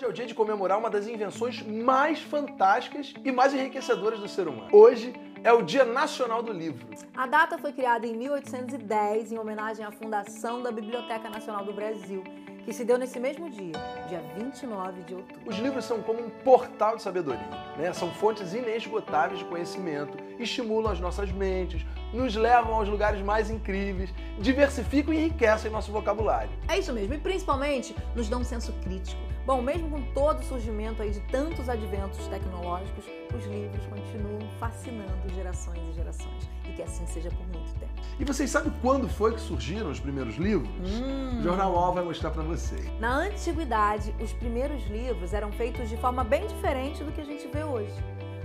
Hoje é o dia de comemorar uma das invenções mais fantásticas e mais enriquecedoras do ser humano. Hoje é o Dia Nacional do Livro. A data foi criada em 1810 em homenagem à fundação da Biblioteca Nacional do Brasil, que se deu nesse mesmo dia, dia 29 de outubro. Os livros são como um portal de sabedoria, né? São fontes inesgotáveis de conhecimento, estimulam as nossas mentes, nos levam aos lugares mais incríveis, diversificam e enriquecem nosso vocabulário. É isso mesmo, e principalmente nos dão um senso crítico. Bom, mesmo com todo o surgimento aí de tantos adventos tecnológicos, os livros continuam fascinando gerações e gerações. E que assim seja por muito tempo. E vocês sabem quando foi que surgiram os primeiros livros? Hum. O Jornal UOL vai mostrar para vocês. Na antiguidade, os primeiros livros eram feitos de forma bem diferente do que a gente vê hoje.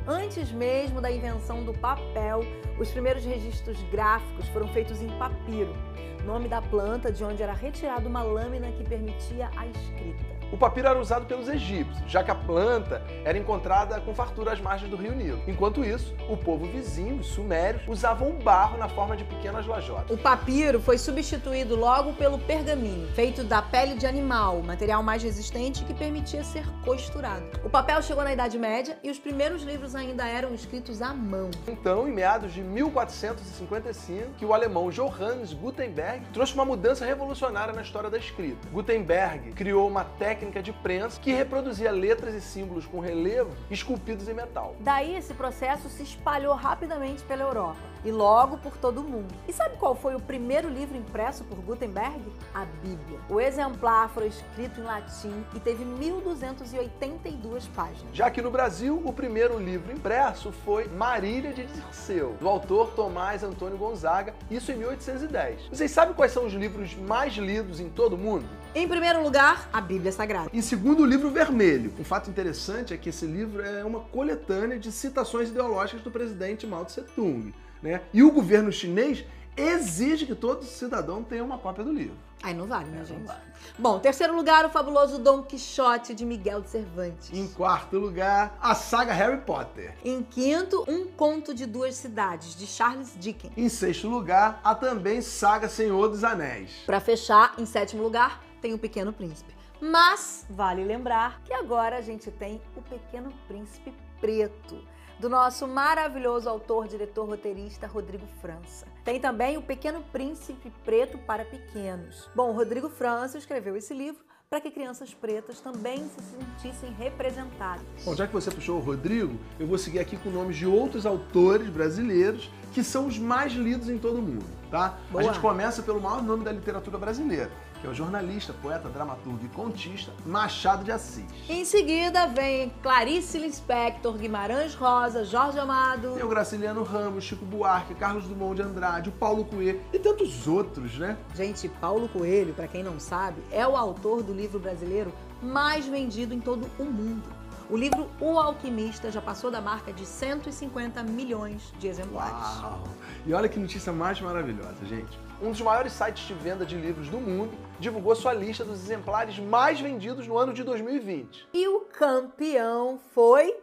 Antes mesmo da invenção do papel, os primeiros registros gráficos foram feitos em papiro, nome da planta de onde era retirada uma lâmina que permitia a escrita. O papiro era usado pelos egípcios, já que a planta era encontrada com fartura às margens do rio Nilo. Enquanto isso, o povo vizinho, os sumérios, usavam o barro na forma de pequenas lajotas. O papiro foi substituído logo pelo pergaminho, feito da pele de animal, material mais resistente que permitia ser costurado. O papel chegou na Idade Média e os primeiros livros ainda eram escritos à mão. Então, em meados de 1455, que o alemão Johannes Gutenberg trouxe uma mudança revolucionária na história da escrita. Gutenberg criou uma técnica técnica de prensa que reproduzia letras e símbolos com relevo esculpidos em metal. Daí esse processo se espalhou rapidamente pela Europa e logo por todo o mundo. E sabe qual foi o primeiro livro impresso por Gutenberg? A Bíblia. O exemplar foi escrito em latim e teve 1282 páginas. Já que no Brasil, o primeiro livro impresso foi Marília de Dirceu, do autor Tomás Antônio Gonzaga, isso em 1810. Vocês sabem quais são os livros mais lidos em todo o mundo? Em primeiro lugar, a Bíblia Sagrada. Em segundo, o livro vermelho. Um fato interessante é que esse livro é uma coletânea de citações ideológicas do presidente Mao Tse Tung. Né? E o governo chinês exige que todo cidadão tenha uma cópia do livro. Aí não vale, né, é, gente? Vale. Bom, terceiro lugar, o fabuloso Dom Quixote de Miguel de Cervantes. Em quarto lugar, a saga Harry Potter. Em quinto, Um Conto de Duas Cidades, de Charles Dickens. Em sexto lugar, a também saga Senhor dos Anéis. Para fechar, em sétimo lugar, tem o Pequeno Príncipe. Mas vale lembrar que agora a gente tem o Pequeno Príncipe Preto, do nosso maravilhoso autor, diretor, roteirista Rodrigo França. Tem também o Pequeno Príncipe Preto para Pequenos. Bom, Rodrigo França escreveu esse livro para que crianças pretas também se sentissem representadas. Bom, já que você puxou o Rodrigo, eu vou seguir aqui com nomes de outros autores brasileiros que são os mais lidos em todo o mundo, tá? Boa. A gente começa pelo maior nome da literatura brasileira, que é o jornalista, poeta, dramaturgo e contista Machado de Assis. Em seguida vem Clarice Lispector, Guimarães Rosa, Jorge Amado. Tem o Graciliano Ramos, Chico Buarque, Carlos Dumont de Andrade, o Paulo Coelho e tantos outros, né? Gente, Paulo Coelho, para quem não sabe, é o autor do livro brasileiro mais vendido em todo o mundo. O livro O Alquimista já passou da marca de 150 milhões de exemplares. Uau! E olha que notícia mais maravilhosa, gente. Um dos maiores sites de venda de livros do mundo divulgou sua lista dos exemplares mais vendidos no ano de 2020. E o campeão foi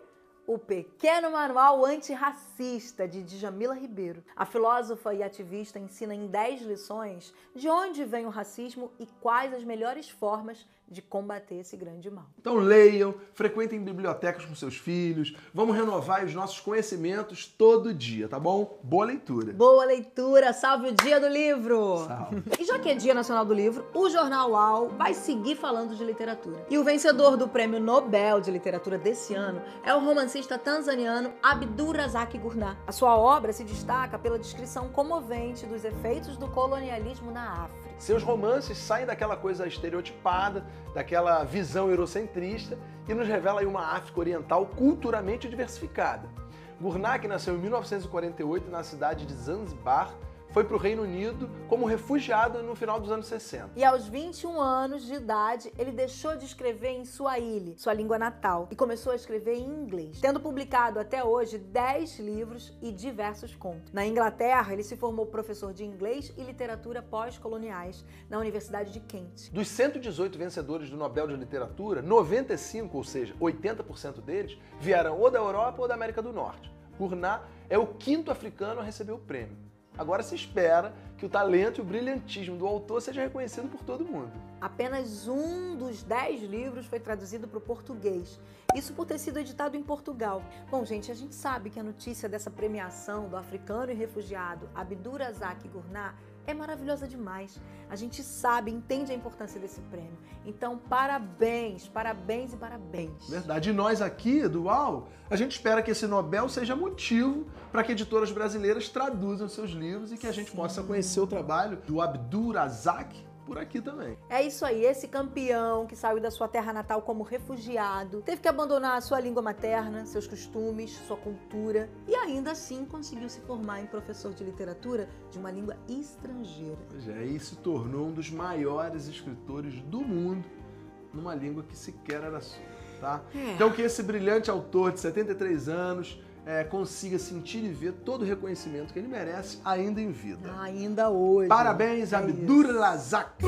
o Pequeno Manual Antirracista, de Djamila Ribeiro. A filósofa e ativista ensina em 10 lições de onde vem o racismo e quais as melhores formas de combater esse grande mal. Então leiam, frequentem bibliotecas com seus filhos, vamos renovar os nossos conhecimentos todo dia, tá bom? Boa leitura! Boa leitura! Salve o dia do livro! Salve! E já que é Dia Nacional do Livro, o Jornal UAU vai seguir falando de literatura. E o vencedor do Prêmio Nobel de Literatura desse ano é o romancista tanzaniano Abdur Razak Gurnah. A sua obra se destaca pela descrição comovente dos efeitos do colonialismo na África. Seus romances saem daquela coisa estereotipada, daquela visão eurocentrista e nos revela uma África Oriental culturalmente diversificada. Gurnak nasceu em 1948 na cidade de Zanzibar, foi para o Reino Unido como refugiado no final dos anos 60. E aos 21 anos de idade, ele deixou de escrever em Swahili, sua língua natal, e começou a escrever em inglês, tendo publicado até hoje 10 livros e diversos contos. Na Inglaterra, ele se formou professor de inglês e literatura pós-coloniais na Universidade de Kent. Dos 118 vencedores do Nobel de Literatura, 95, ou seja, 80% deles, vieram ou da Europa ou da América do Norte. Gurnah é o quinto africano a receber o prêmio. Agora se espera que o talento e o brilhantismo do autor seja reconhecido por todo mundo. Apenas um dos dez livros foi traduzido para o português. Isso por ter sido editado em Portugal. Bom, gente, a gente sabe que a notícia dessa premiação do africano e refugiado Abdur Razak Gurnah é maravilhosa demais. A gente sabe, entende a importância desse prêmio. Então, parabéns, parabéns e parabéns. Verdade. E nós aqui do UAU, a gente espera que esse Nobel seja motivo para que editoras brasileiras traduzam seus livros e que a gente possa conhecer o trabalho do Abdur Razak por aqui também. É isso aí, esse campeão que saiu da sua terra natal como refugiado, teve que abandonar a sua língua materna, seus costumes, sua cultura e ainda assim conseguiu se formar em professor de literatura de uma língua estrangeira. Pois é, e se tornou um dos maiores escritores do mundo numa língua que sequer era sua, tá? É. Então que esse brilhante autor de 73 anos é, consiga sentir e ver todo o reconhecimento que ele merece ainda em vida. Ainda hoje. Parabéns, é Abdur Lazak.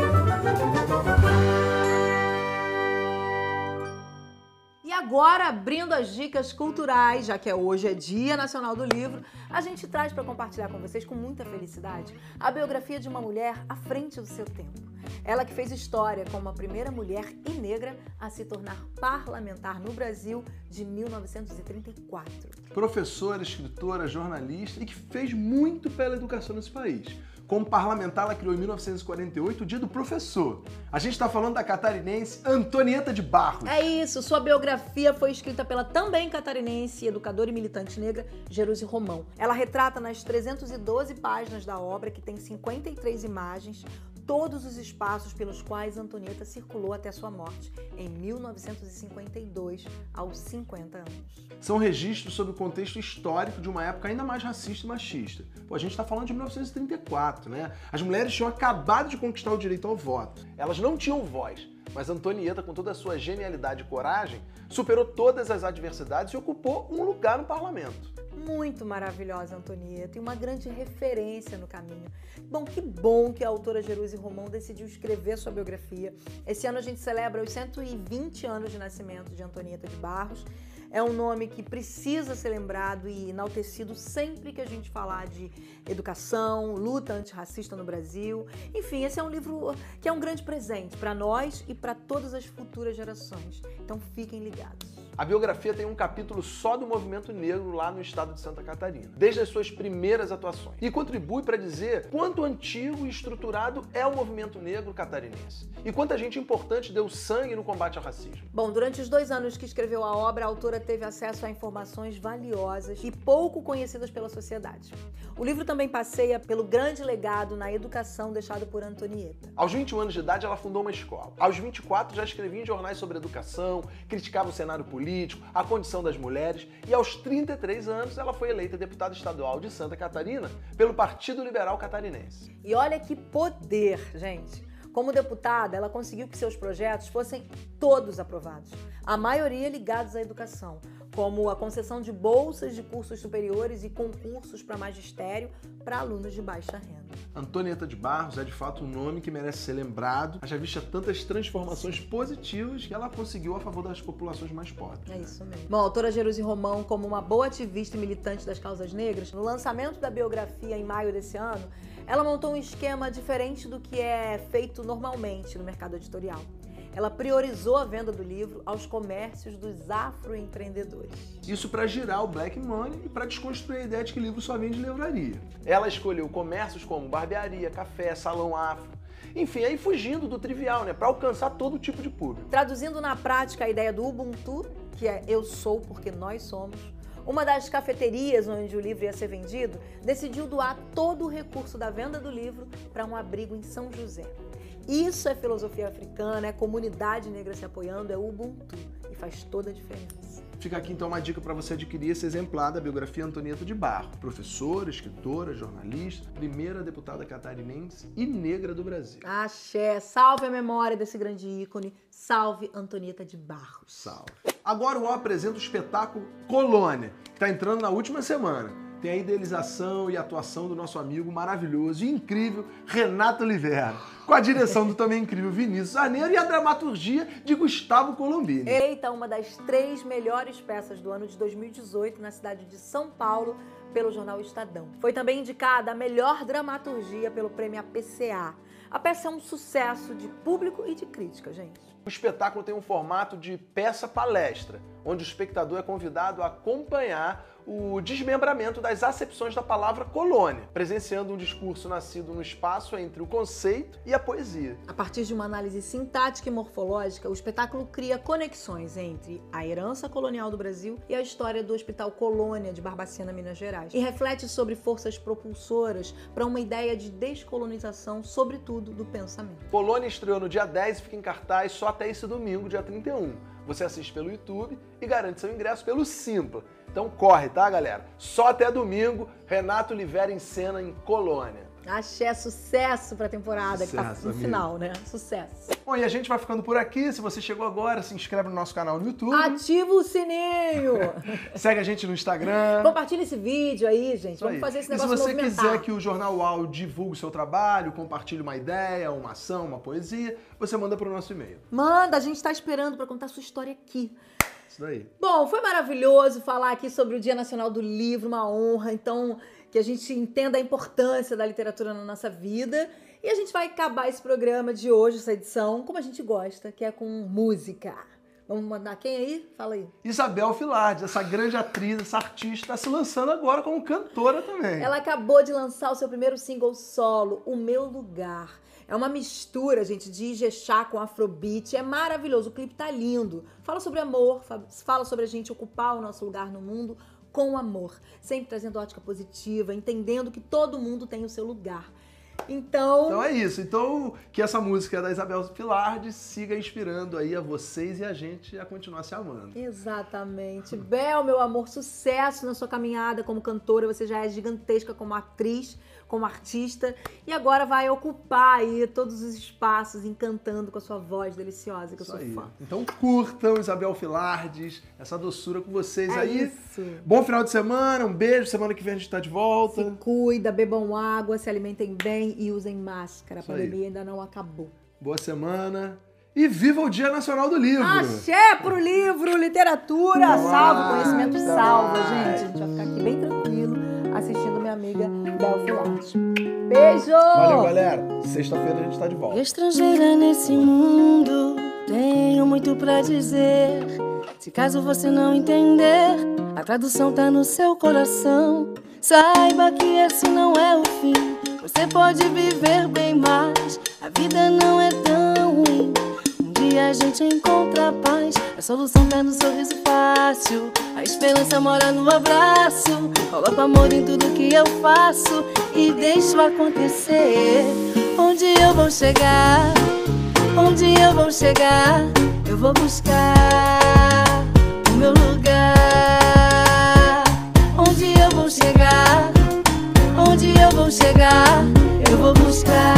Agora, abrindo as dicas culturais, já que é hoje é Dia Nacional do Livro, a gente traz para compartilhar com vocês com muita felicidade a biografia de uma mulher à frente do seu tempo. Ela que fez história como a primeira mulher e negra a se tornar parlamentar no Brasil de 1934. Professora, escritora, jornalista e que fez muito pela educação nesse país. Como parlamentar, ela criou em 1948 o Dia do Professor. A gente está falando da catarinense Antonieta de Barros. É isso, sua biografia foi escrita pela também catarinense, educadora e militante negra, Jeruse Romão. Ela retrata nas 312 páginas da obra, que tem 53 imagens, todos os espaços pelos quais Antonieta circulou até sua morte, em 1952, aos 50 anos. São registros sobre o contexto histórico de uma época ainda mais racista e machista. Pô, a gente está falando de 1934, né? As mulheres tinham acabado de conquistar o direito ao voto. Elas não tinham voz, mas Antonieta, com toda a sua genialidade e coragem, superou todas as adversidades e ocupou um lugar no parlamento muito maravilhosa, Antonieta, e uma grande referência no caminho. Bom, que bom que a autora Jeruse Romão decidiu escrever sua biografia. Esse ano a gente celebra os 120 anos de nascimento de Antonieta de Barros é um nome que precisa ser lembrado e enaltecido sempre que a gente falar de educação, luta antirracista no Brasil. Enfim, esse é um livro que é um grande presente para nós e para todas as futuras gerações. Então fiquem ligados. A biografia tem um capítulo só do movimento negro lá no estado de Santa Catarina, desde as suas primeiras atuações, e contribui para dizer quanto antigo e estruturado é o movimento negro catarinense e quanta gente importante deu sangue no combate ao racismo. Bom, durante os dois anos que escreveu a obra, a autora teve acesso a informações valiosas e pouco conhecidas pela sociedade. O livro também passeia pelo grande legado na educação deixado por Antonieta. Aos 21 anos de idade, ela fundou uma escola. Aos 24, já escrevia em jornais sobre educação, criticava o cenário político, a condição das mulheres, e aos 33 anos, ela foi eleita deputada estadual de Santa Catarina pelo Partido Liberal Catarinense. E olha que poder, gente! Como deputada, ela conseguiu que seus projetos fossem todos aprovados, a maioria ligados à educação, como a concessão de bolsas de cursos superiores e concursos para magistério para alunos de baixa renda. Antonieta de Barros é de fato um nome que merece ser lembrado, já vista tantas transformações positivas que ela conseguiu a favor das populações mais pobres. É isso mesmo. Bom, a autora Jerusi Romão, como uma boa ativista e militante das causas negras, no lançamento da biografia em maio desse ano, ela montou um esquema diferente do que é feito normalmente no mercado editorial. Ela priorizou a venda do livro aos comércios dos afroempreendedores. Isso para girar o black money e para desconstruir a ideia de que livro só vende livraria. Ela escolheu comércios como barbearia, café, salão afro, enfim, aí fugindo do trivial, né, para alcançar todo tipo de público. Traduzindo na prática a ideia do Ubuntu, que é eu sou porque nós somos, uma das cafeterias onde o livro ia ser vendido decidiu doar todo o recurso da venda do livro para um abrigo em São José. Isso é filosofia africana, é comunidade negra se apoiando, é Ubuntu e faz toda a diferença. Fica aqui então uma dica para você adquirir esse exemplar da biografia Antonieta de Barro, professora, escritora, jornalista, primeira deputada catarinense e negra do Brasil. Axé, salve a memória desse grande ícone, salve Antonieta de Barros. Salve. Agora o apresenta o espetáculo Colônia, que está entrando na última semana tem a idealização e atuação do nosso amigo maravilhoso e incrível Renato Oliveira, com a direção do também incrível Vinícius Arneiro e a dramaturgia de Gustavo Colombini. Eleita uma das três melhores peças do ano de 2018 na cidade de São Paulo pelo jornal Estadão. Foi também indicada a melhor dramaturgia pelo prêmio APCA. A peça é um sucesso de público e de crítica, gente. O espetáculo tem um formato de peça-palestra, onde o espectador é convidado a acompanhar o desmembramento das acepções da palavra colônia, presenciando um discurso nascido no espaço entre o conceito e a poesia. A partir de uma análise sintática e morfológica, o espetáculo cria conexões entre a herança colonial do Brasil e a história do Hospital Colônia de Barbacena, Minas Gerais, e reflete sobre forças propulsoras para uma ideia de descolonização, sobretudo do pensamento. Colônia estreou no dia 10 e fica em cartaz só até esse domingo, dia 31. Você assiste pelo YouTube e garante seu ingresso pelo Simpla. Então corre, tá, galera? Só até domingo, Renato Oliveira em cena em Colônia. Axé, sucesso pra temporada, que tá Sucesso, no amigo. final, né? Sucesso. Bom, e a gente vai ficando por aqui. Se você chegou agora, se inscreve no nosso canal no YouTube. Ativa o sininho! Segue a gente no Instagram. Compartilha esse vídeo aí, gente. Vamos aí. fazer esse e se negócio você movimentar. quiser que o Jornal UAU divulgue o seu trabalho, compartilhe uma ideia, uma ação, uma poesia, você manda para o nosso e-mail. Manda, a gente tá esperando pra contar sua história aqui. Isso daí. Bom, foi maravilhoso falar aqui sobre o Dia Nacional do Livro, uma honra. Então, que a gente entenda a importância da literatura na nossa vida. E a gente vai acabar esse programa de hoje, essa edição, como a gente gosta, que é com música. Vamos mandar quem aí? Fala aí. Isabel Filardes, essa grande atriz, essa artista, está se lançando agora como cantora também. Ela acabou de lançar o seu primeiro single solo, O Meu Lugar. É uma mistura, gente, de Ijexá com Afrobeat. É maravilhoso. O clipe tá lindo. Fala sobre amor, fa- fala sobre a gente ocupar o nosso lugar no mundo com amor. Sempre trazendo ótica positiva, entendendo que todo mundo tem o seu lugar. Então, Então é isso. Então, que essa música da Isabel Filardes siga inspirando aí a vocês e a gente a continuar se amando. Exatamente. Bel, meu amor, sucesso na sua caminhada como cantora. Você já é gigantesca como atriz, como artista. E agora vai ocupar aí todos os espaços, encantando com a sua voz deliciosa, que eu Isso sou aí. fã. Então curtam Isabel Filardes, essa doçura com vocês É aí. isso. Bom final de semana, um beijo. Semana que vem a gente tá de volta. Se cuida, bebam água, se alimentem bem e usem máscara. A Isso aí. pandemia ainda não acabou. Boa semana. E viva o Dia Nacional do Livro! Axé pro livro, literatura, salva, conhecimento vai. salva, gente. A gente vai ficar aqui bem tranquilo amiga Bel Filarte. Beijo! Valeu, galera. Sexta-feira a gente tá de volta. Estrangeira nesse mundo, tenho muito pra dizer. Se caso você não entender, a tradução tá no seu coração. Saiba que esse não é o fim. Você pode viver bem mais. A vida não é tão ruim. E a gente encontra a paz. A solução tá no sorriso fácil. A esperança mora no abraço. Coloco amor em tudo que eu faço e deixo acontecer. Onde eu vou chegar? Onde eu vou chegar? Eu vou buscar o meu lugar. Onde eu vou chegar? Onde eu vou chegar? Eu vou buscar.